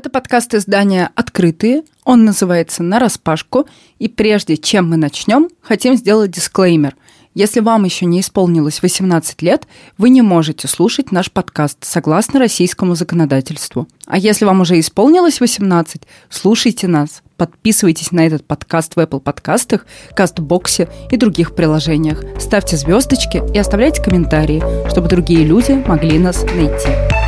Это подкаст издания «Открытые». Он называется «На распашку». И прежде чем мы начнем, хотим сделать дисклеймер. Если вам еще не исполнилось 18 лет, вы не можете слушать наш подкаст согласно российскому законодательству. А если вам уже исполнилось 18, слушайте нас. Подписывайтесь на этот подкаст в Apple подкастах, Кастбоксе и других приложениях. Ставьте звездочки и оставляйте комментарии, чтобы другие люди могли нас найти.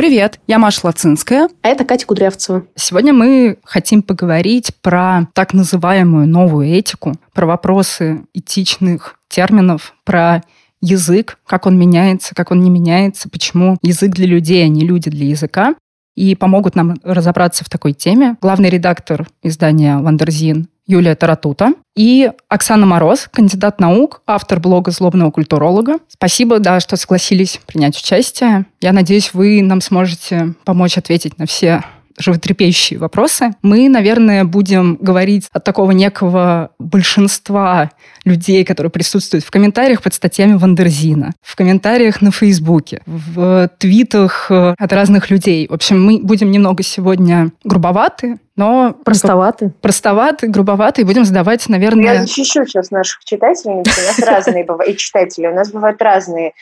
Привет, я Маша Лацинская. А это Катя Кудрявцева. Сегодня мы хотим поговорить про так называемую новую этику, про вопросы этичных терминов, про язык, как он меняется, как он не меняется, почему язык для людей, а не люди для языка. И помогут нам разобраться в такой теме главный редактор издания «Wonderzine» Юлия Таратута и Оксана Мороз, кандидат наук, автор блога «Злобного культуролога». Спасибо, да, что согласились принять участие. Я надеюсь, вы нам сможете помочь ответить на все животрепещущие вопросы. Мы, наверное, будем говорить от такого некого большинства людей, которые присутствуют в комментариях под статьями Вандерзина, в комментариях на Фейсбуке, в твитах э, от разных людей. В общем, мы будем немного сегодня грубоваты, но... Простоваты. Простоваты, грубоваты, и будем задавать, наверное... Я защищу сейчас наших читателей, у нас разные бывают, и читатели, у нас бывают разные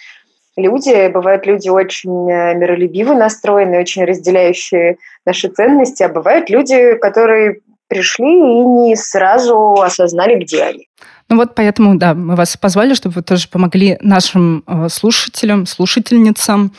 люди. Бывают люди очень э, миролюбиво настроенные, очень разделяющие наши ценности, а бывают люди, которые пришли и не сразу осознали, где они. Ну вот поэтому, да, мы вас позвали, чтобы вы тоже помогли нашим э, слушателям, слушательницам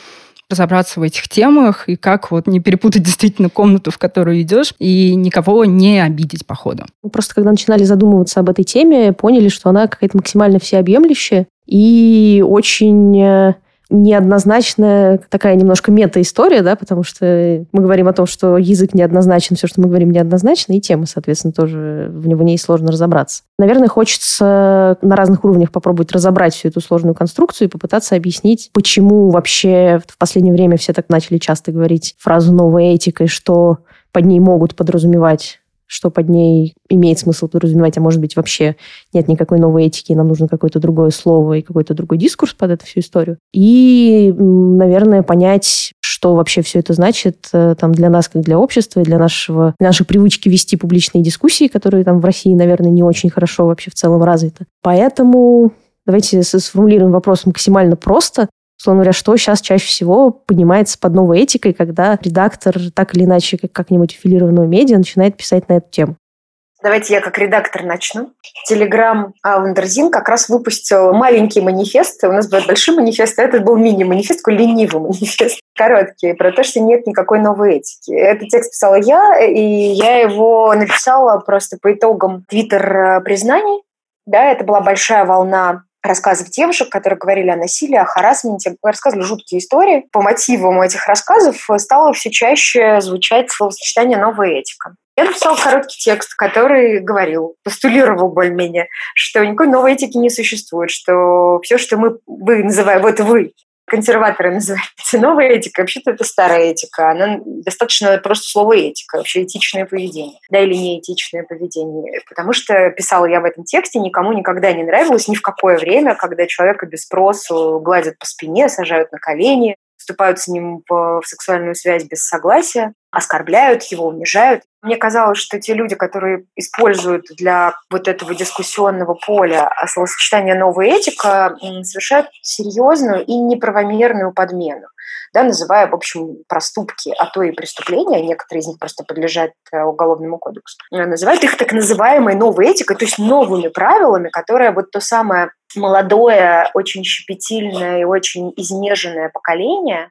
разобраться в этих темах и как вот не перепутать действительно комнату, в которую идешь, и никого не обидеть по ходу. Мы просто когда начинали задумываться об этой теме, поняли, что она какая-то максимально всеобъемлющая и очень э, неоднозначная такая немножко мета-история, да, потому что мы говорим о том, что язык неоднозначен, все, что мы говорим, неоднозначно, и тема, соответственно, тоже в него не сложно разобраться. Наверное, хочется на разных уровнях попробовать разобрать всю эту сложную конструкцию и попытаться объяснить, почему вообще в последнее время все так начали часто говорить фразу «новая этика» и что под ней могут подразумевать что под ней имеет смысл подразумевать, а может быть вообще нет никакой новой этики, нам нужно какое-то другое слово и какой-то другой дискурс под эту всю историю. И, наверное, понять, что вообще все это значит э, там, для нас, как для общества, для нашего, нашей привычки вести публичные дискуссии, которые там в России, наверное, не очень хорошо вообще в целом развиты. Поэтому давайте сформулируем вопрос максимально просто условно говоря, что сейчас чаще всего понимается под новой этикой, когда редактор так или иначе как-нибудь аффилированного медиа начинает писать на эту тему? Давайте я как редактор начну. Телеграм Wonderzine как раз выпустил маленький манифест. У нас был большой манифест, а этот был мини-манифест, такой ленивый манифест, короткий, про то, что нет никакой новой этики. Этот текст писала я, и я его написала просто по итогам твиттер-признаний. Да, это была большая волна рассказов девушек, которые говорили о насилии, о харасменте, рассказывали жуткие истории. По мотивам этих рассказов стало все чаще звучать словосочетание «новая этика». Я написала короткий текст, который говорил, постулировал более-менее, что никакой новой этики не существует, что все, что мы, вы называем, вот вы, консерваторы называете новая этика, вообще-то это старая этика. Она достаточно просто слово этика, вообще этичное поведение. Да, или не этичное поведение. Потому что писала я в этом тексте, никому никогда не нравилось ни в какое время, когда человека без спросу гладят по спине, сажают на колени, вступают с ним в сексуальную связь без согласия, оскорбляют его, унижают. Мне казалось, что те люди, которые используют для вот этого дискуссионного поля словосочетание «новая этика», совершают серьезную и неправомерную подмену да, называя, в общем, проступки, а то и преступления, некоторые из них просто подлежат э, уголовному кодексу, э, называют их так называемой новой этикой, то есть новыми правилами, которые вот то самое молодое, очень щепетильное и очень изнеженное поколение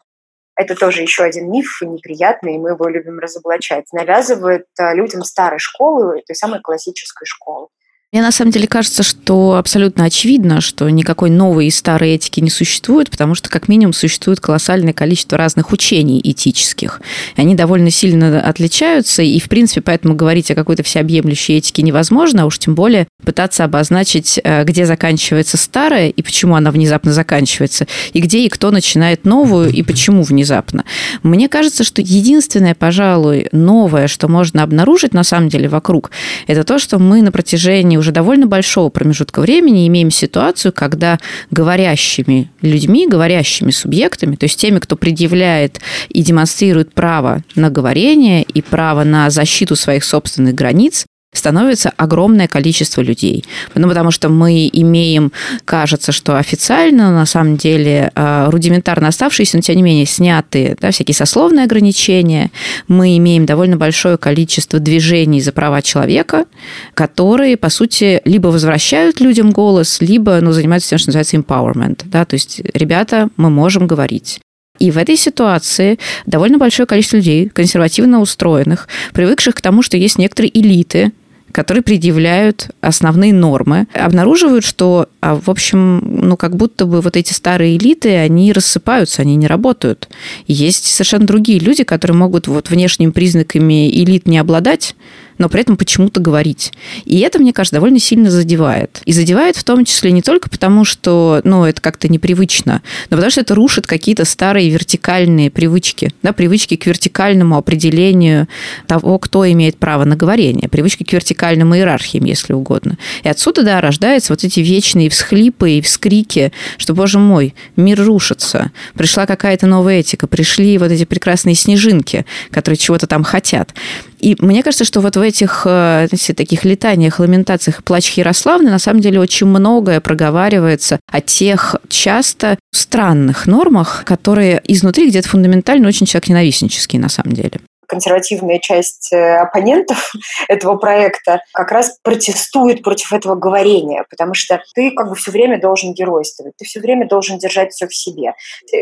это тоже еще один миф неприятный, и мы его любим разоблачать, навязывает э, людям старой школы, той самой классической школы. Мне на самом деле кажется, что абсолютно очевидно, что никакой новой и старой этики не существует, потому что как минимум существует колоссальное количество разных учений этических. Они довольно сильно отличаются, и, в принципе, поэтому говорить о какой-то всеобъемлющей этике невозможно, а уж тем более пытаться обозначить, э, где заканчивается старая и почему она внезапно заканчивается, и где и кто начинает новую и почему внезапно. Мне кажется, что единственное, пожалуй, новое, что можно обнаружить на самом деле вокруг, это то, что мы на протяжении уже довольно большого промежутка времени имеем ситуацию, когда говорящими людьми, говорящими субъектами, то есть теми, кто предъявляет и демонстрирует право на говорение и право на защиту своих собственных границ, становится огромное количество людей. Ну, потому что мы имеем, кажется, что официально, на самом деле, э, рудиментарно оставшиеся, но тем не менее снятые да, всякие сословные ограничения. Мы имеем довольно большое количество движений за права человека, которые, по сути, либо возвращают людям голос, либо ну, занимаются тем, что называется empowerment. Да? То есть, ребята, мы можем говорить. И в этой ситуации довольно большое количество людей, консервативно устроенных, привыкших к тому, что есть некоторые элиты, которые предъявляют основные нормы, обнаруживают, что, а, в общем, ну, как будто бы вот эти старые элиты, они рассыпаются, они не работают. Есть совершенно другие люди, которые могут вот внешними признаками элит не обладать, но при этом почему-то говорить. И это, мне кажется, довольно сильно задевает. И задевает в том числе не только потому, что ну, это как-то непривычно, но потому что это рушит какие-то старые вертикальные привычки, да, привычки к вертикальному определению того, кто имеет право на говорение, привычки к вертикальным иерархиям, если угодно. И отсюда, да, рождаются вот эти вечные всхлипы и вскрики, что, боже мой, мир рушится, пришла какая-то новая этика, пришли вот эти прекрасные снежинки, которые чего-то там хотят. И мне кажется, что вот в этих э, знаете, таких летаниях, ламентациях плач Ярославны на самом деле очень многое проговаривается о тех часто странных нормах, которые изнутри где-то фундаментально очень человек ненавистнические на самом деле консервативная часть э, оппонентов этого проекта как раз протестует против этого говорения, потому что ты как бы все время должен геройствовать, ты все время должен держать все в себе.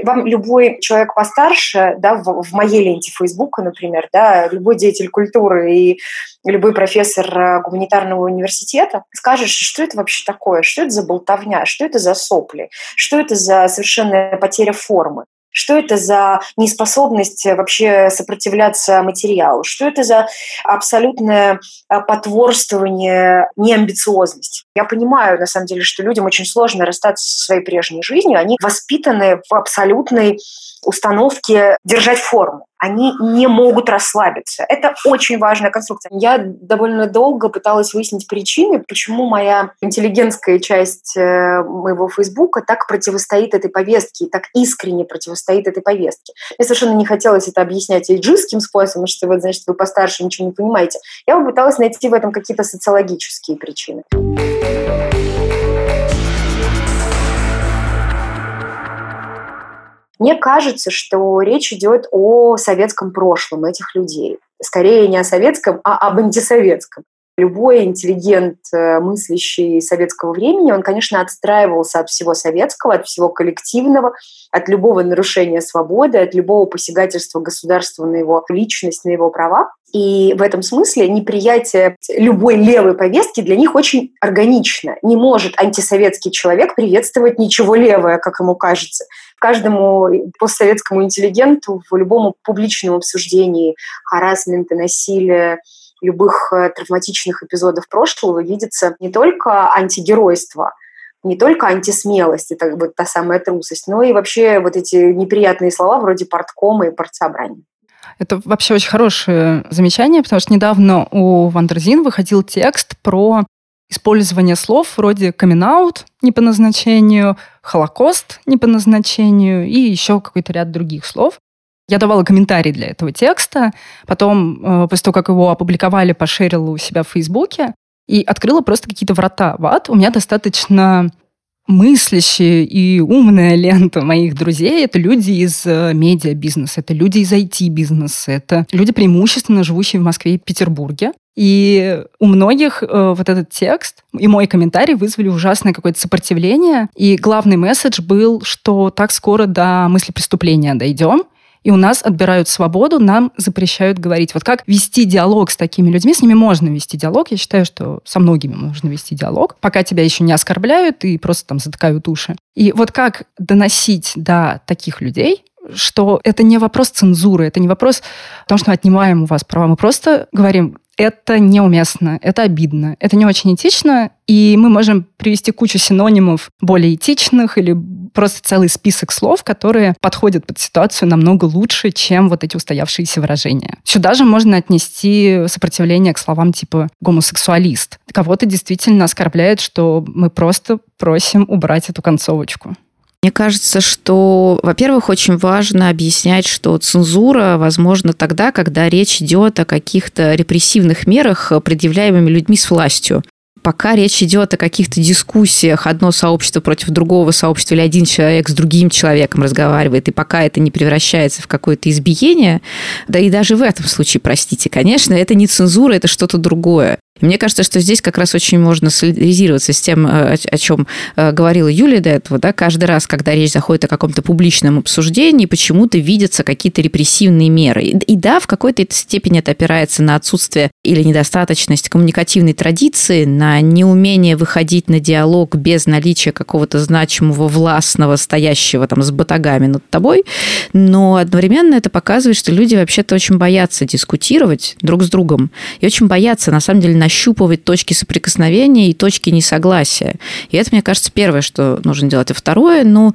Вам любой человек постарше, да, в, в моей ленте Фейсбука, например, да, любой деятель культуры и любой профессор э, гуманитарного университета скажет, что это вообще такое, что это за болтовня, что это за сопли, что это за совершенная потеря формы. Что это за неспособность вообще сопротивляться материалу? Что это за абсолютное а, потворствование неамбициозности? Я понимаю, на самом деле, что людям очень сложно расстаться со своей прежней жизнью. Они воспитаны в абсолютной установке держать форму они не могут расслабиться. Это очень важная конструкция. Я довольно долго пыталась выяснить причины, почему моя интеллигентская часть э, моего Фейсбука так противостоит этой повестке, так искренне противостоит этой повестке. Мне совершенно не хотелось это объяснять эйджистским способом, что вы, значит, вы постарше ничего не понимаете. Я попыталась найти в этом какие-то социологические причины. Мне кажется, что речь идет о советском прошлом этих людей. Скорее не о советском, а об антисоветском. Любой интеллигент, э, мыслящий советского времени, он, конечно, отстраивался от всего советского, от всего коллективного, от любого нарушения свободы, от любого посягательства государства на его личность, на его права. И в этом смысле неприятие любой левой повестки для них очень органично. Не может антисоветский человек приветствовать ничего левое, как ему кажется. Каждому постсоветскому интеллигенту в любом публичном обсуждении харасмента, насилия, любых э, травматичных эпизодов прошлого видится не только антигеройство, не только антисмелость, это вот та самая трусость, но и вообще вот эти неприятные слова вроде парткома и партсобрания. Это вообще очень хорошее замечание, потому что недавно у Wonderzine выходил текст про использование слов вроде каминг не по назначению, Холокост не по назначению и еще какой-то ряд других слов. Я давала комментарий для этого текста. Потом, э, после того, как его опубликовали, пошерила у себя в Фейсбуке и открыла просто какие-то врата в ад. У меня достаточно мыслящая и умная лента моих друзей — это люди из э, медиабизнеса, это люди из IT-бизнеса, это люди, преимущественно живущие в Москве и Петербурге. И у многих э, вот этот текст и мой комментарий вызвали ужасное какое-то сопротивление. И главный месседж был, что так скоро до мысли преступления дойдем, И у нас отбирают свободу, нам запрещают говорить. Вот как вести диалог с такими людьми? С ними можно вести диалог. Я считаю, что со многими можно вести диалог, пока тебя еще не оскорбляют и просто там затыкают уши. И вот как доносить до таких людей, что это не вопрос цензуры, это не вопрос того, что мы отнимаем у вас права. Мы просто говорим, это неуместно, это обидно, это не очень этично, и мы можем привести кучу синонимов более этичных или просто целый список слов, которые подходят под ситуацию намного лучше, чем вот эти устоявшиеся выражения. Сюда же можно отнести сопротивление к словам типа «гомосексуалист». Кого-то действительно оскорбляет, что мы просто просим убрать эту концовочку. Мне кажется, что, во-первых, очень важно объяснять, что цензура возможна тогда, когда речь идет о каких-то репрессивных мерах, предъявляемыми людьми с властью пока речь идет о каких-то дискуссиях, одно сообщество против другого сообщества или один человек с другим человеком разговаривает, и пока это не превращается в какое-то избиение, да и даже в этом случае, простите, конечно, это не цензура, это что-то другое. Мне кажется, что здесь как раз очень можно солидаризироваться с тем, э, о чем э, говорила Юлия до этого. Да? Каждый раз, когда речь заходит о каком-то публичном обсуждении, почему-то видятся какие-то репрессивные меры. И да, в какой-то степени это опирается на отсутствие или недостаточность коммуникативной традиции, на неумение выходить на диалог без наличия какого-то значимого властного, стоящего там с батагами над тобой. Но одновременно это показывает, что люди вообще-то очень боятся дискутировать друг с другом и очень боятся, на самом деле, нащупывать точки соприкосновения и точки несогласия. И это, мне кажется, первое, что нужно делать. А второе, ну,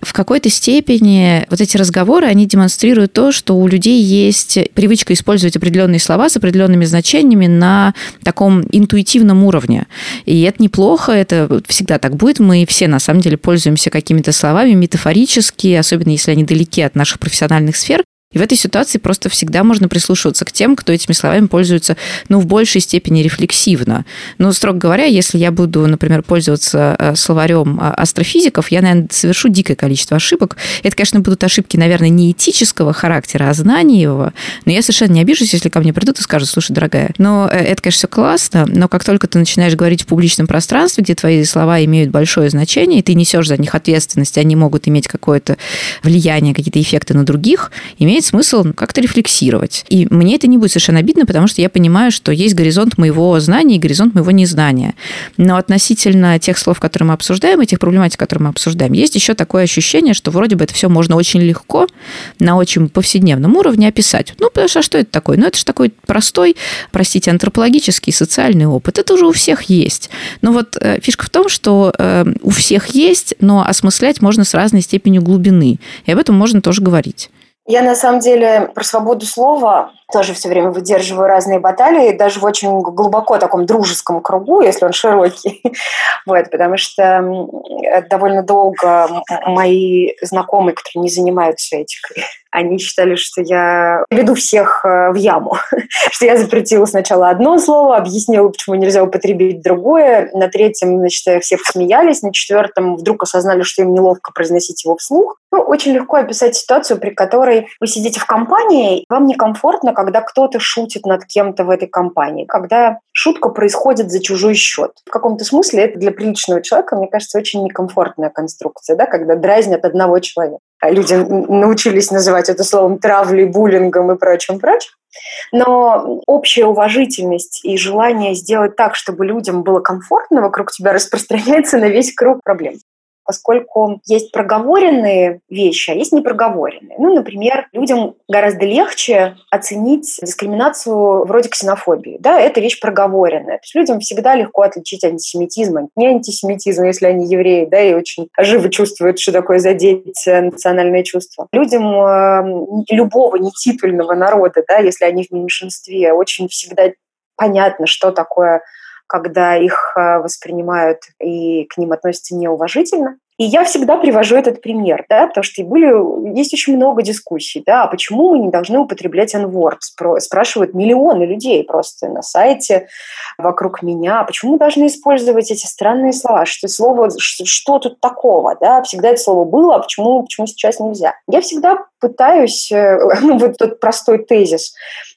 в какой-то степени вот эти разговоры, они демонстрируют то, что у людей есть привычка использовать определенные слова с определенными значениями на таком интуитивном уровне. И это неплохо, это всегда так будет. Мы все, на самом деле, пользуемся какими-то словами метафорически, особенно если они далеки от наших профессиональных сфер. И в этой ситуации просто всегда можно прислушиваться к тем, кто этими словами пользуется, ну, в большей степени рефлексивно. Но, строго говоря, если я буду, например, пользоваться э, словарем э, астрофизиков, я, наверное, совершу дикое количество ошибок. Это, конечно, будут ошибки, наверное, не этического характера, а знаниевого. Но я совершенно не обижусь, если ко мне придут и скажут, слушай, дорогая, но э, это, конечно, все классно, но как только ты начинаешь говорить в публичном пространстве, где твои слова имеют большое значение, и ты несешь за них ответственность, они могут иметь какое-то влияние, какие-то эффекты на других, имеет имеет смысл как-то рефлексировать. И мне это не будет совершенно обидно, потому что я понимаю, что есть горизонт моего знания и горизонт моего незнания. Но относительно тех слов, которые мы обсуждаем, и тех проблематик, которые мы обсуждаем, есть еще такое ощущение, что вроде бы это все можно очень легко на очень повседневном уровне описать. Ну, потому что а что это такое? Ну, это же такой простой, простите, антропологический, социальный опыт. Это уже у всех есть. Но вот э, фишка в том, что э, у всех есть, но осмыслять можно с разной степенью глубины. И об этом можно тоже говорить. Я на самом деле про свободу слова тоже все время выдерживаю разные баталии, даже в очень глубоко таком дружеском кругу, если он широкий. вот, потому что довольно долго мои знакомые, которые не занимаются этикой, они считали, что я веду всех э, в яму, что я запретила сначала одно слово, объяснила, почему нельзя употребить другое, на третьем, значит, все посмеялись, на четвертом вдруг осознали, что им неловко произносить его вслух. Ну, очень легко описать ситуацию, при которой вы сидите в компании, вам некомфортно, когда кто-то шутит над кем-то в этой компании, когда шутка происходит за чужой счет. В каком-то смысле это для приличного человека, мне кажется, очень некомфортная конструкция, да, когда дразнят одного человека. А люди научились называть это словом травлей, буллингом и прочим-прочим. Но общая уважительность и желание сделать так, чтобы людям было комфортно вокруг тебя, распространяется на весь круг проблем поскольку есть проговоренные вещи, а есть непроговоренные. Ну, например, людям гораздо легче оценить дискриминацию вроде ксенофобии. Да, это вещь проговоренная. То есть людям всегда легко отличить антисемитизм от не антисемитизм, если они евреи, да, и очень живо чувствуют, что такое задеть национальные чувства. Людям э, любого нетитульного народа, да, если они в меньшинстве, очень всегда понятно, что такое когда их э, воспринимают и к ним относятся неуважительно. И я всегда привожу этот пример, да, потому что были, есть очень много дискуссий, да, а почему мы не должны употреблять n-word, спрашивают миллионы людей просто на сайте вокруг меня, почему мы должны использовать эти странные слова, что слово, что, что тут такого, да, всегда это слово было, а почему, почему сейчас нельзя? Я всегда пытаюсь, э, ну, вот тот простой тезис,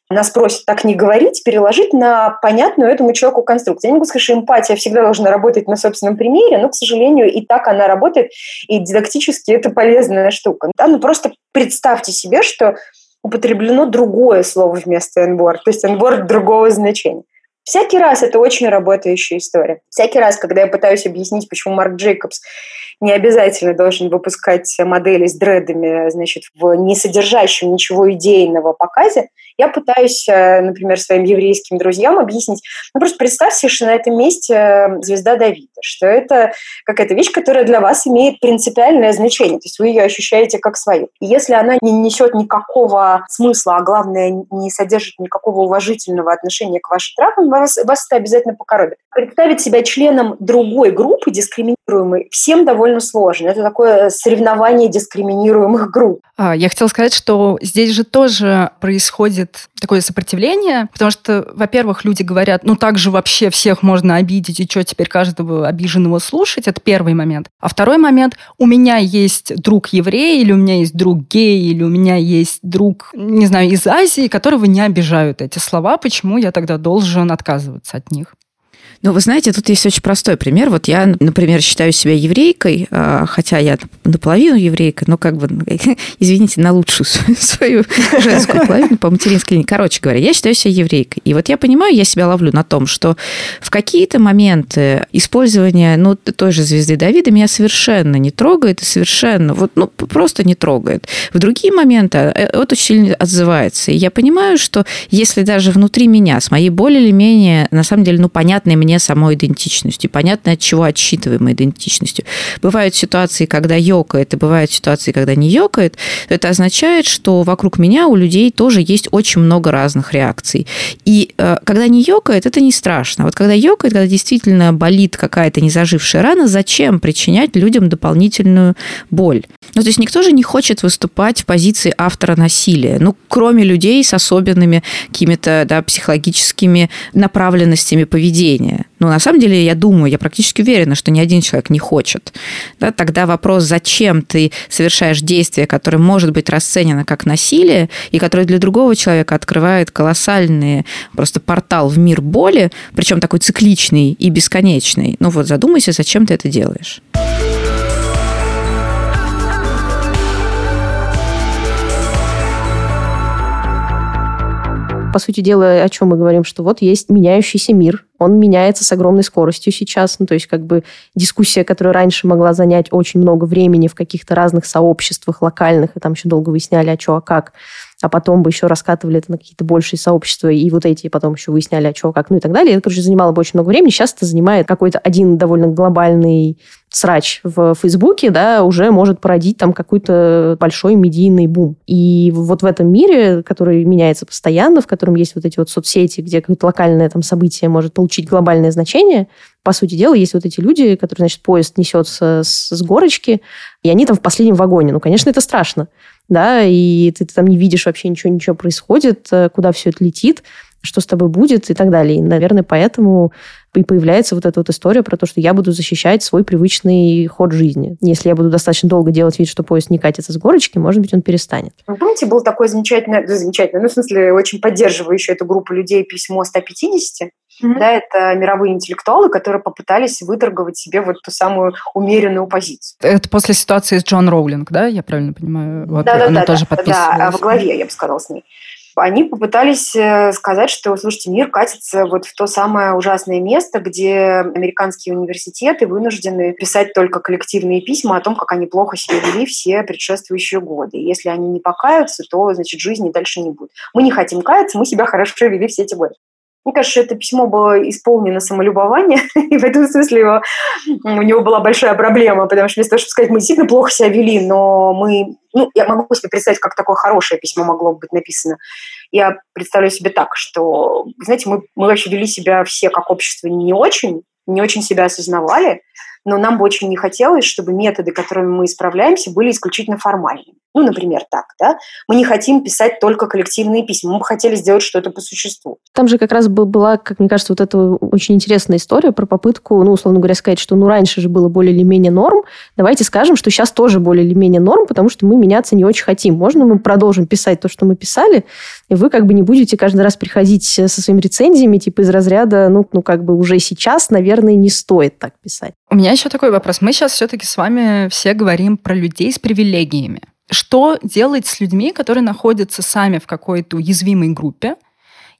нас просят так не говорить, переложить на понятную этому человеку конструкцию. Я не могу сказать, что эмпатия всегда должна работать на собственном примере, но, к сожалению, и так она работает, и дидактически это полезная штука. Да, ну просто представьте себе, что употреблено другое слово вместо энборд, то есть энборд другого значения. Всякий раз это очень работающая история. Всякий раз, когда я пытаюсь объяснить, почему Марк Джейкобс не обязательно должен выпускать модели с дредами, значит, в не содержащем ничего идейного показе, я пытаюсь, э, например, своим еврейским друзьям объяснить, ну просто представьте, что на этом месте э, звезда Давида, что это какая-то вещь, которая для вас имеет принципиальное значение, то есть вы ее ощущаете как свою. И если она не несет никакого смысла, а главное, не содержит никакого уважительного отношения к вашей травме, вас, вас это обязательно покоробит. Представить себя членом другой группы дискриминируемой всем довольно сложно. Это такое соревнование дискриминируемых групп. А, я хотела сказать, что здесь же тоже происходит такое сопротивление, потому что, во-первых, люди говорят, ну так же вообще всех можно обидеть, и что теперь каждого обиженного слушать, это первый момент. А второй момент, у меня есть друг еврей, или у меня есть друг гей, или у меня есть друг, не знаю, из Азии, которого не обижают эти слова, почему я тогда должен отказываться от них? Ну, вы знаете, тут есть очень простой пример. Вот я, например, считаю себя еврейкой, а, хотя я наполовину еврейка, но как бы, извините, на лучшую свою женскую половину по материнской линии. Короче говоря, я считаю себя еврейкой. И вот я понимаю, я себя ловлю на том, что в какие-то моменты использования, ну, той же звезды Давида меня совершенно не трогает и совершенно, вот, ну, просто не трогает. В другие моменты э, это очень сильно отзывается. И я понимаю, что если даже внутри меня, с моей более или менее, на самом деле, ну, понятной мне мне самой идентичностью. Понятно, от чего отсчитываемой идентичностью. Бывают ситуации, когда ёкает, и бывают ситуации, когда не ёкает. Это означает, что вокруг меня у людей тоже есть очень много разных реакций. И э, когда не ёкает, это не страшно. Вот когда ёкает, когда действительно болит какая-то незажившая рана, зачем причинять людям дополнительную боль? Ну, то есть никто же не хочет выступать в позиции автора насилия. Ну, кроме людей с особенными какими-то да, психологическими направленностями поведения. Но на самом деле, я думаю, я практически уверена, что ни один человек не хочет. Да, тогда вопрос, зачем ты совершаешь действие, которое может быть расценено как насилие, и которое для другого человека открывает колоссальный просто портал в мир боли, причем такой цикличный и бесконечный. Ну вот задумайся, зачем ты это делаешь. По сути дела, о чем мы говорим, что вот есть меняющийся мир, он меняется с огромной скоростью сейчас. Ну, то есть как бы дискуссия, которая раньше могла занять очень много времени в каких-то разных сообществах локальных, и там еще долго выясняли, а что, а как, а потом бы еще раскатывали это на какие-то большие сообщества, и вот эти потом еще выясняли, а что, как, ну и так далее. Это, короче, занимало бы очень много времени. Сейчас это занимает какой-то один довольно глобальный срач в Фейсбуке, да, уже может породить там какой-то большой медийный бум. И вот в этом мире, который меняется постоянно, в котором есть вот эти вот соцсети, где какое-то локальное там событие может получить глобальное значение, по сути дела, есть вот эти люди, которые, значит, поезд несется с, с горочки, и они там в последнем вагоне. Ну, конечно, это страшно, да, и ты, ты там не видишь вообще ничего, ничего происходит, э, куда все это летит, что с тобой будет и так далее. И, наверное, поэтому и появляется вот эта вот история про то, что я буду защищать свой привычный ход жизни. Если я буду достаточно долго делать вид, что поезд не катится с горочки, может быть, он перестанет. Вы помните, был такой замечательный, замечательный, ну, в смысле, очень поддерживающий эту группу людей письмо 150, Mm-hmm. Да, это мировые интеллектуалы, которые попытались выторговать себе вот ту самую умеренную позицию. Это после ситуации с Джон Роулинг, да, я правильно понимаю? Вот да, она да, тоже да, да, в главе, я бы сказала, с ней они попытались э, сказать, что, слушайте, мир катится вот в то самое ужасное место, где американские университеты вынуждены писать только коллективные письма о том, как они плохо себя вели все предшествующие годы. И если они не покаются, то, значит, жизни дальше не будет. Мы не хотим каяться, мы себя хорошо вели все эти годы. Мне кажется, это письмо было исполнено самолюбование, и в этом смысле его, у него была большая проблема, потому что вместо того, чтобы сказать, мы действительно плохо себя вели, но мы... Ну, я могу себе представить, как такое хорошее письмо могло быть написано. Я представляю себе так, что, знаете, мы, мы вообще вели себя все как общество не очень, не очень себя осознавали, но нам бы очень не хотелось, чтобы методы, которыми мы исправляемся, были исключительно формальными. Ну, например, так, да? Мы не хотим писать только коллективные письма, мы бы хотели сделать что-то по существу. Там же как раз была, как мне кажется, вот эта очень интересная история про попытку, ну, условно говоря, сказать, что ну раньше же было более или менее норм, давайте скажем, что сейчас тоже более или менее норм, потому что мы меняться не очень хотим. Можно мы продолжим писать то, что мы писали, и вы как бы не будете каждый раз приходить со своими рецензиями, типа из разряда, ну, ну как бы уже сейчас, наверное, не стоит так писать. У меня еще такой вопрос. Мы сейчас все-таки с вами все говорим про людей с привилегиями. Что делать с людьми, которые находятся сами в какой-то уязвимой группе,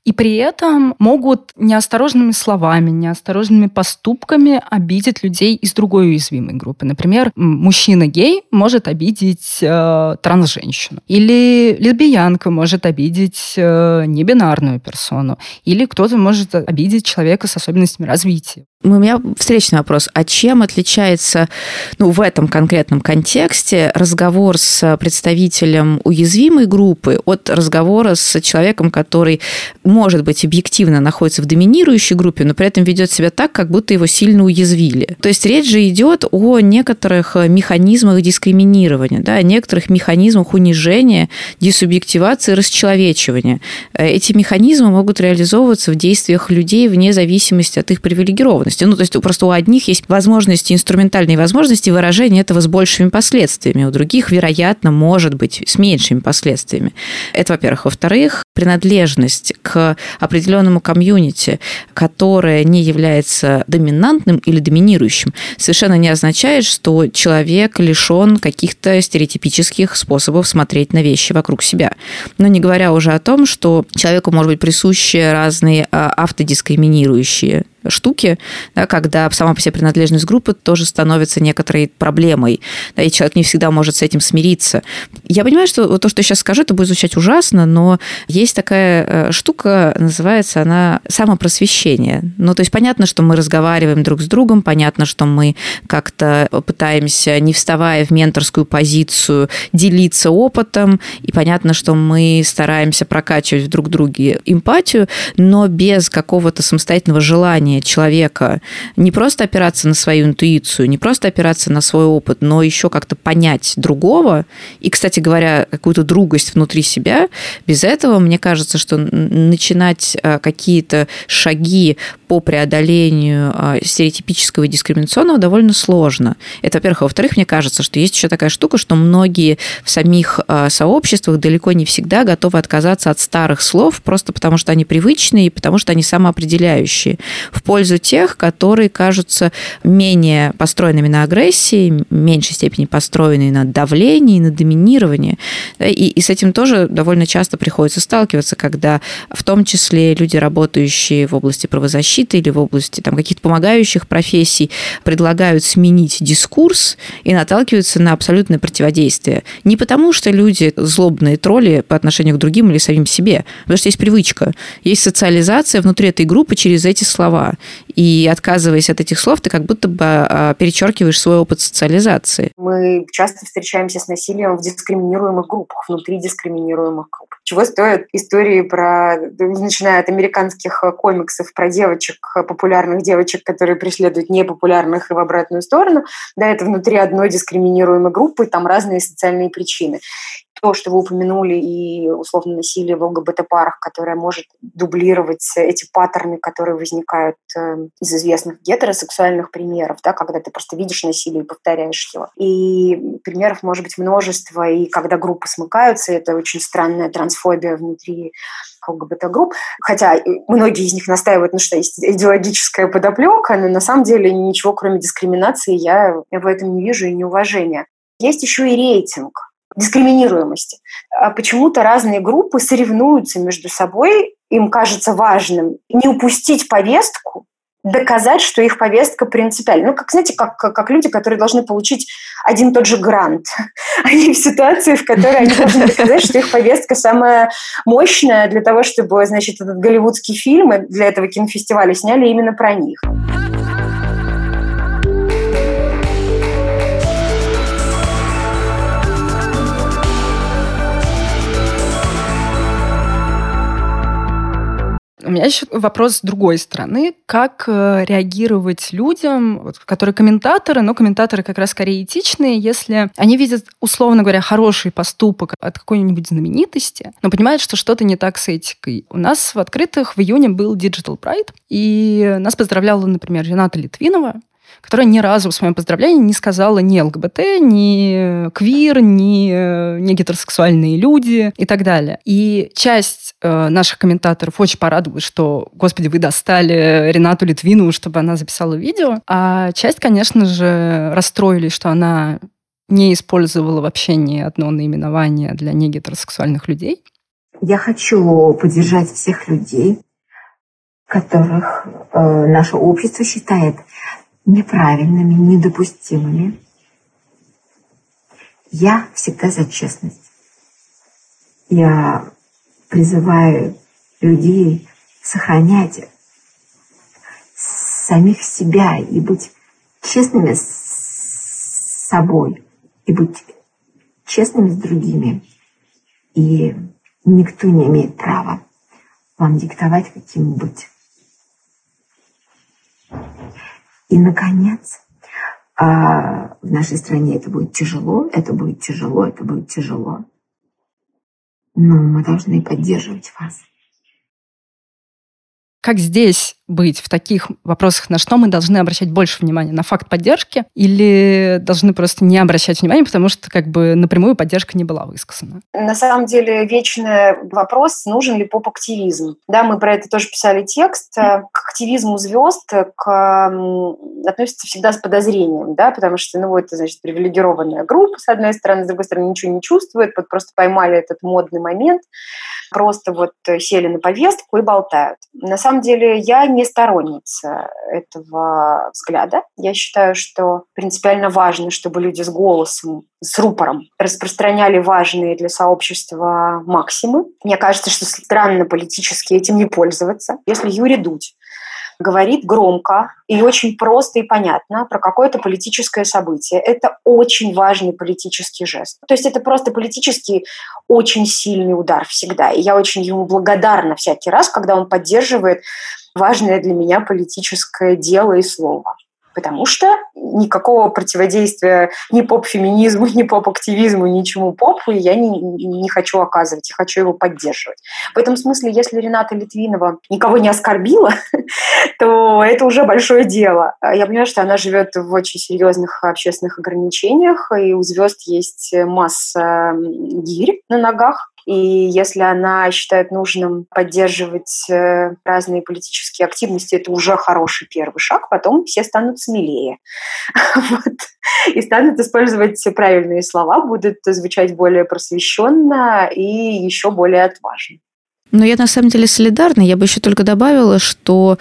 и при этом могут неосторожными словами, неосторожными поступками обидеть людей из другой уязвимой группы. Например, мужчина гей может обидеть э, трансженщину, или лесбиянка может обидеть э, небинарную персону, или кто-то может обидеть человека с особенностями развития. У меня встречный вопрос. А чем отличается, ну, в этом конкретном контексте разговор с представителем уязвимой группы от разговора с человеком, который, может быть, объективно находится в доминирующей группе, но при этом ведет себя так, как будто его сильно уязвили? То есть речь же идет о некоторых механизмах дискриминирования, да, о некоторых механизмах унижения, десубъективации, расчеловечивания. Эти механизмы могут реализовываться в действиях людей вне зависимости от их привилегированности. Ну, то есть просто у одних есть возможности, инструментальные возможности выражения этого с большими последствиями, у других, вероятно, может быть, с меньшими последствиями. Это, во-первых. Во-вторых, принадлежность к определенному комьюнити, которое не является доминантным или доминирующим, совершенно не означает, что человек лишен каких-то стереотипических способов смотреть на вещи вокруг себя. Но не говоря уже о том, что человеку может быть присущи разные а, автодискриминирующие штуки, да, когда сама по себе принадлежность группы тоже становится некоторой проблемой, да, и человек не всегда может с этим смириться. Я понимаю, что то, что я сейчас скажу, это будет звучать ужасно, но есть такая э, штука, называется она самопросвещение. Ну, то есть понятно, что мы разговариваем друг с другом, понятно, что мы как-то пытаемся, не вставая в менторскую позицию, делиться опытом, и понятно, что мы стараемся прокачивать друг друге эмпатию, но без какого-то самостоятельного желания желание человека не просто опираться на свою интуицию, не просто опираться на свой опыт, но еще как-то понять другого и, кстати говоря, какую-то другость внутри себя, без этого, мне кажется, что начинать а, какие-то шаги по преодолению а, стереотипического и дискриминационного довольно сложно. Это, во-первых. А во-вторых, мне кажется, что есть еще такая штука, что многие в самих а, сообществах далеко не всегда готовы отказаться от старых слов, просто потому что они привычные и потому что они самоопределяющие в пользу тех, которые кажутся менее построенными на агрессии, в меньшей степени построенные на давлении, на доминировании. И, и с этим тоже довольно часто приходится сталкиваться, когда в том числе люди, работающие в области правозащиты или в области там, каких-то помогающих профессий, предлагают сменить дискурс и наталкиваются на абсолютное противодействие. Не потому, что люди злобные тролли по отношению к другим или самим себе, потому что есть привычка, есть социализация внутри этой группы через эти слова. И отказываясь от этих слов, ты как будто бы а, перечеркиваешь свой опыт социализации. Мы часто встречаемся с насилием в дискриминируемых группах, внутри дискриминируемых групп. Чего стоят истории про, начиная от американских комиксов про девочек, популярных девочек, которые преследуют непопулярных и в обратную сторону, да, это внутри одной дискриминируемой группы, там разные социальные причины то, что вы упомянули, и условно насилие в ЛГБТ-парах, которое может дублировать эти паттерны, которые возникают э, из известных гетеросексуальных примеров, да, когда ты просто видишь насилие и повторяешь его. И примеров может быть множество, и когда группы смыкаются, это очень странная трансфобия внутри ЛГБТ-групп, хотя многие из них настаивают, ну что, есть идеологическая подоплека, но на самом деле ничего, кроме дискриминации, я в этом не вижу и неуважения. Есть еще и рейтинг дискриминируемости. А почему-то разные группы соревнуются между собой, им кажется важным не упустить повестку, доказать, что их повестка принципиальна. Ну, как, знаете, как, как люди, которые должны получить один и тот же грант. Они в ситуации, в которой они должны доказать, что их повестка самая мощная для того, чтобы, значит, этот голливудский фильм для этого кинофестиваля сняли именно про них. У меня еще вопрос с другой стороны. Как э, реагировать людям, которые комментаторы, но комментаторы как раз скорее этичные, если они видят, условно говоря, хороший поступок от какой-нибудь знаменитости, но понимают, что что-то не так с этикой. У нас в открытых в июне был Digital Pride, и нас поздравляла, например, Рената Литвинова, которая ни разу в своем поздравлении не сказала ни ЛГБТ, ни квир, ни, э, ни гетеросексуальные люди и так далее. И часть э, наших комментаторов очень порадовалась, что, господи, вы достали Ренату Литвину, чтобы она записала видео. А часть, конечно же, расстроились, что она не использовала вообще ни одно наименование для негетеросексуальных людей. Я хочу поддержать всех людей, которых э, наше общество считает неправильными, недопустимыми. Я всегда за честность. Я призываю людей сохранять самих себя и быть честными с собой, и быть честными с другими. И никто не имеет права вам диктовать, каким быть. И, наконец, а, в нашей стране это будет тяжело, это будет тяжело, это будет тяжело. Но мы должны поддерживать вас. Как здесь быть в таких вопросах, на что мы должны обращать больше внимания? На факт поддержки или должны просто не обращать внимания, потому что как бы напрямую поддержка не была высказана? На самом деле вечный вопрос, нужен ли поп-активизм. Да, мы про это тоже писали текст. К активизму звезд к, относится всегда с подозрением, да, потому что, ну, это, значит, привилегированная группа, с одной стороны, с другой стороны, ничего не чувствует, вот просто поймали этот модный момент, просто вот сели на повестку и болтают. На самом деле я не не сторонница этого взгляда. Я считаю, что принципиально важно, чтобы люди с голосом, с рупором распространяли важные для сообщества максимы. Мне кажется, что странно политически этим не пользоваться. Если Юрий Дудь говорит громко и очень просто и понятно про какое-то политическое событие. Это очень важный политический жест. То есть это просто политический очень сильный удар всегда. И я очень ему благодарна всякий раз, когда он поддерживает важное для меня политическое дело и слово потому что никакого противодействия ни поп-феминизму, ни поп-активизму, ничему попу я не, не хочу оказывать, я хочу его поддерживать. В этом смысле, если Рената Литвинова никого не оскорбила, то это уже большое дело. Я понимаю, что она живет в очень серьезных общественных ограничениях, и у звезд есть масса гирь на ногах, и если она считает нужным поддерживать э, разные политические активности, это уже хороший первый шаг, потом все станут смелее. Вот. И станут использовать правильные слова, будут звучать более просвещенно и еще более отважно. Но я на самом деле солидарна. Я бы еще только добавила, что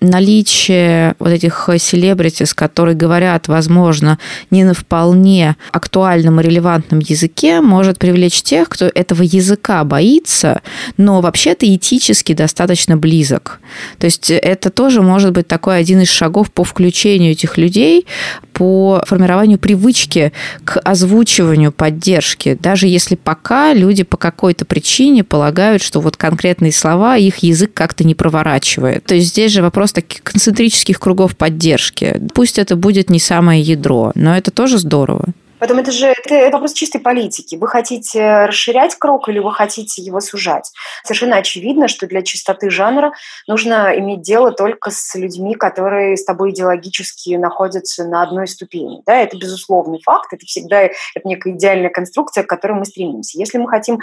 наличие вот этих селебритис, которые говорят, возможно, не на вполне актуальном и релевантном языке, может привлечь тех, кто этого языка боится, но вообще-то этически достаточно близок. То есть это тоже может быть такой один из шагов по включению этих людей, по формированию привычки к озвучиванию поддержки, даже если пока люди по какой-то причине полагают, что вот конкретные слова их язык как-то не проворачивает. То есть здесь же вопрос таких концентрических кругов поддержки. Пусть это будет не самое ядро, но это тоже здорово. Потом это же это вопрос чистой политики. Вы хотите расширять круг или вы хотите его сужать? Совершенно очевидно, что для чистоты жанра нужно иметь дело только с людьми, которые с тобой идеологически находятся на одной ступени. Да, это безусловный факт, это всегда это некая идеальная конструкция, к которой мы стремимся. Если мы хотим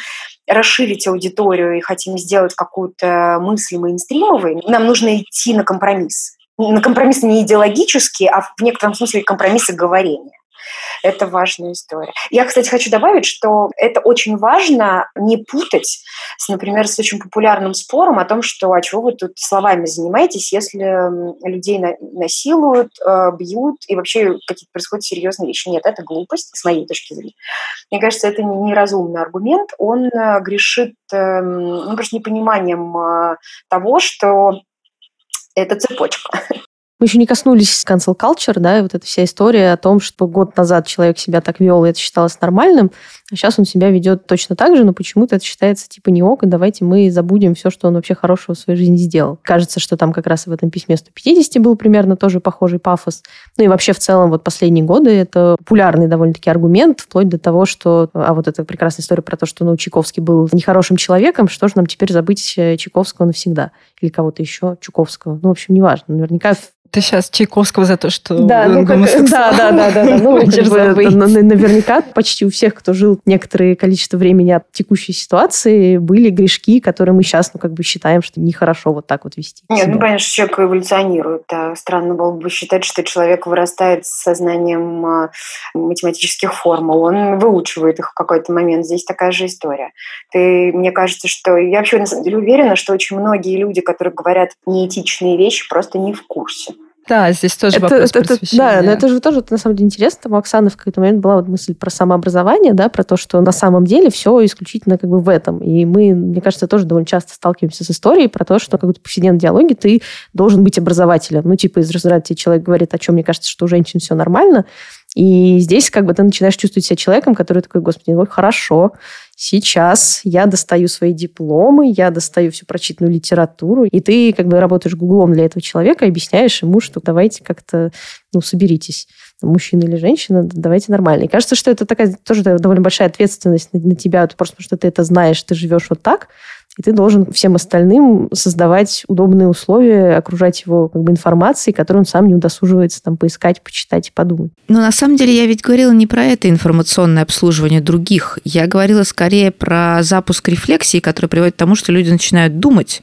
расширить аудиторию и хотим сделать какую-то мысль мейнстримовой, нам нужно идти на компромисс. На компромисс не идеологический, а в некотором смысле компромиссы говорения. Это важная история. Я, кстати, хочу добавить, что это очень важно не путать, с, например, с очень популярным спором о том, что а чего вы тут словами занимаетесь, если людей насилуют, э, бьют и вообще какие-то происходят серьезные вещи. Нет, это глупость, с моей точки зрения. Мне кажется, это неразумный аргумент. Он э, грешит эм, ну, просто непониманием э, того, что это цепочка. Мы еще не коснулись cancel culture, да, и вот эта вся история о том, что год назад человек себя так вел, и это считалось нормальным, а сейчас он себя ведет точно так же, но почему-то это считается типа не ок, и давайте мы забудем все, что он вообще хорошего в своей жизни сделал. Кажется, что там как раз в этом письме 150 был примерно тоже похожий пафос. Ну и вообще в целом вот последние годы это популярный довольно-таки аргумент, вплоть до того, что... А вот эта прекрасная история про то, что ну, Чайковский был нехорошим человеком, что же нам теперь забыть э, Чайковского навсегда? Или кого-то еще, Чуковского. Ну, в общем, неважно. Наверняка ты сейчас Чайковского за то, что да, ну, как, да, да, да, да, да. Ну, как бы, наверняка почти у всех, кто жил некоторое количество времени от текущей ситуации, были грешки, которые мы сейчас, ну, как бы считаем, что нехорошо вот так вот вести. Нет, себя. ну, что человек эволюционирует. А странно было бы считать, что человек вырастает с сознанием а, математических формул. Он выучивает их в какой-то момент. Здесь такая же история. Ты, мне кажется, что... Я вообще на самом деле уверена, что очень многие люди, которые говорят неэтичные вещи, просто не в курсе. Да, здесь тоже это, вопрос это, Да, но это же тоже на самом деле интересно. Там у Оксаны в какой-то момент была вот мысль про самообразование, да, про то, что на самом деле все исключительно как бы в этом. И мы, мне кажется, тоже довольно часто сталкиваемся с историей про то, что как то повседневном диалоге ты должен быть образователем. Ну, типа из разряда тебе человек говорит, о чем мне кажется, что у женщин все нормально, и здесь как бы ты начинаешь чувствовать себя человеком, который такой, господи, ну хорошо, сейчас я достаю свои дипломы, я достаю всю прочитанную литературу, и ты как бы работаешь гуглом для этого человека, объясняешь ему, что давайте как-то, ну, соберитесь мужчина или женщина, давайте нормально. И кажется, что это такая тоже довольно большая ответственность на, на тебя, просто потому что ты это знаешь, ты живешь вот так, и ты должен всем остальным создавать удобные условия, окружать его как бы информацией, которую он сам не удосуживается там поискать, почитать и подумать. Но на самом деле я ведь говорила не про это информационное обслуживание других. Я говорила скорее про запуск рефлексии, который приводит к тому, что люди начинают думать,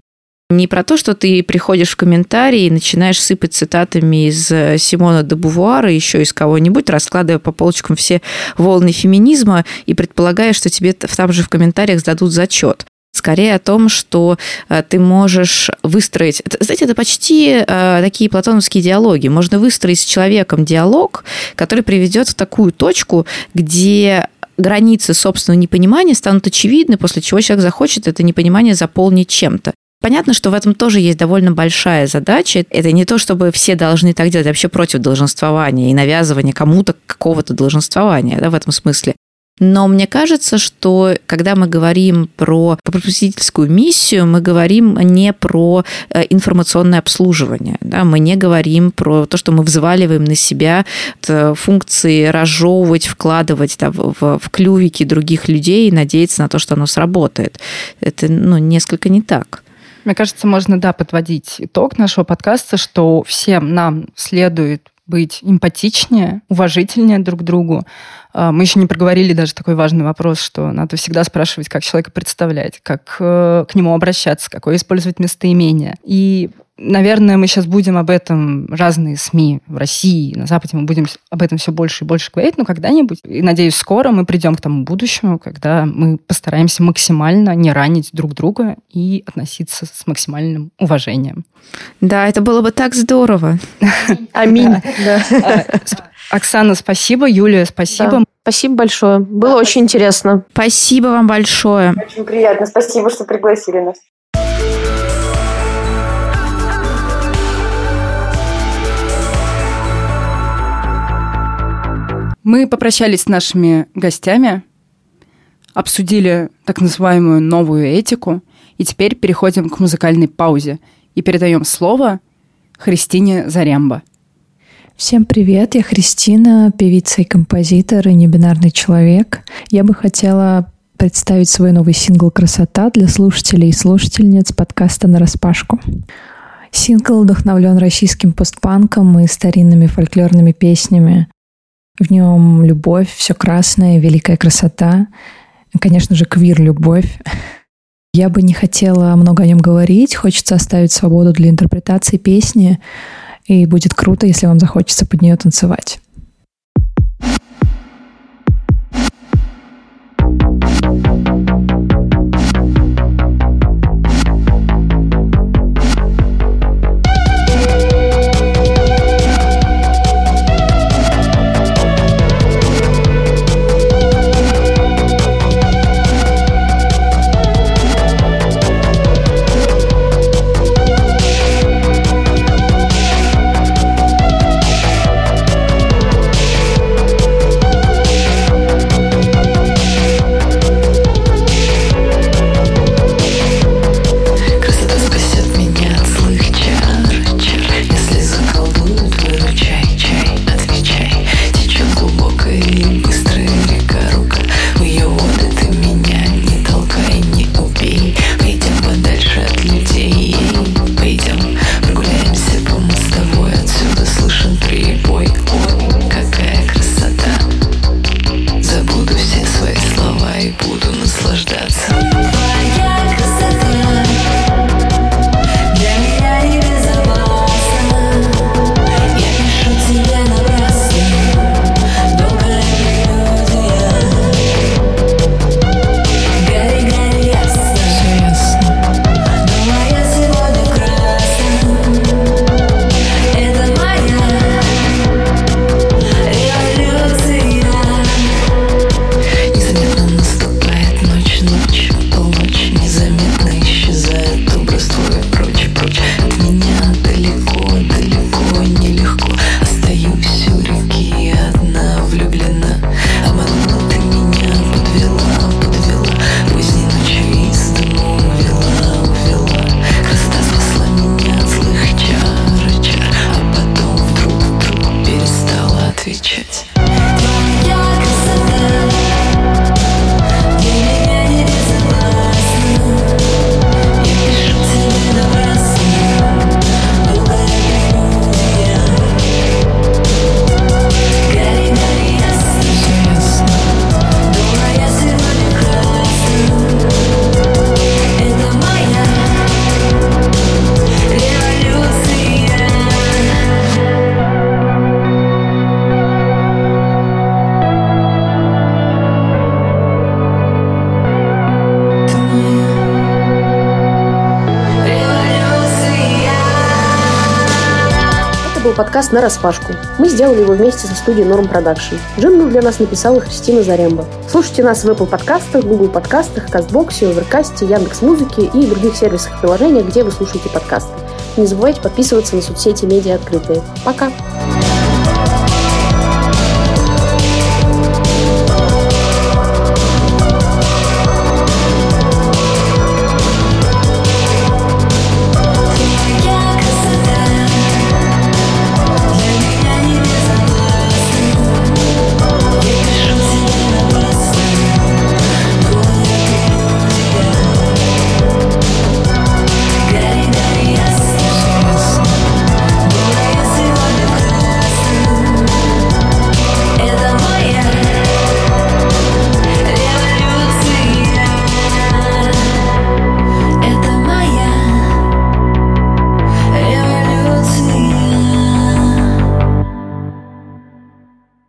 не про то, что ты приходишь в комментарии и начинаешь сыпать цитатами из э, Симона де Бувуара, еще из кого-нибудь, раскладывая по полочкам все волны феминизма и предполагая, что тебе там же в комментариях сдадут зачет скорее о том, что э, ты можешь выстроить... Знаете, это почти э, такие платоновские диалоги. Можно выстроить с человеком диалог, который приведет в такую точку, где границы собственного непонимания станут очевидны, после чего человек захочет это непонимание заполнить чем-то. Понятно, что в этом тоже есть довольно большая задача. Это не то, чтобы все должны так делать, вообще против долженствования и навязывания кому-то какого-то долженствования да, в этом смысле. Но мне кажется, что когда мы говорим про просветительскую миссию, мы говорим не про э, информационное обслуживание. Да? Мы не говорим про то, что мы взваливаем на себя функции разжевывать, вкладывать да, в, в клювики других людей и надеяться на то, что оно сработает. Это ну, несколько не так. Мне кажется, можно, да, подводить итог нашего подкаста, что всем нам следует быть эмпатичнее, уважительнее друг к другу. А, мы еще не проговорили даже такой важный вопрос, что надо всегда спрашивать, как человека представлять, как э, к нему обращаться, какое использовать местоимение. И Наверное, мы сейчас будем об этом, разные СМИ в России, на Западе, мы будем об этом все больше и больше говорить, но когда-нибудь, и надеюсь, скоро мы придем к тому будущему, когда мы постараемся максимально не ранить друг друга и относиться с максимальным уважением. Да, это было бы так здорово. Аминь. А, Оксана, спасибо. Юлия, спасибо. Спасибо большое. Было очень интересно. Спасибо вам большое. Очень приятно. Спасибо, что пригласили нас. Мы попрощались с нашими гостями, обсудили так называемую новую этику, и теперь переходим к музыкальной паузе и передаем слово Христине Зарембо. Всем привет, я Христина, певица и композитор и небинарный человек. Я бы хотела представить свой новый сингл «Красота» для слушателей и слушательниц подкаста «На распашку». Сингл вдохновлен российским постпанком и старинными фольклорными песнями. В нем любовь, все красное, великая красота. Конечно же, квир-любовь. Я бы не хотела много о нем говорить. Хочется оставить свободу для интерпретации песни. И будет круто, если вам захочется под нее танцевать. Подкаст «Нараспашку». Мы сделали его вместе со студией Norm Production. Джингл для нас написала Христина Заремба. Слушайте нас в Apple подкастах, Google подкастах, Castbox е, Overcast е, Яндекс.Музыке и других сервисах и приложениях, где вы слушаете подкасты. Не забывайте подписываться на соцсети «Медиа Открытые». Пока! Пока!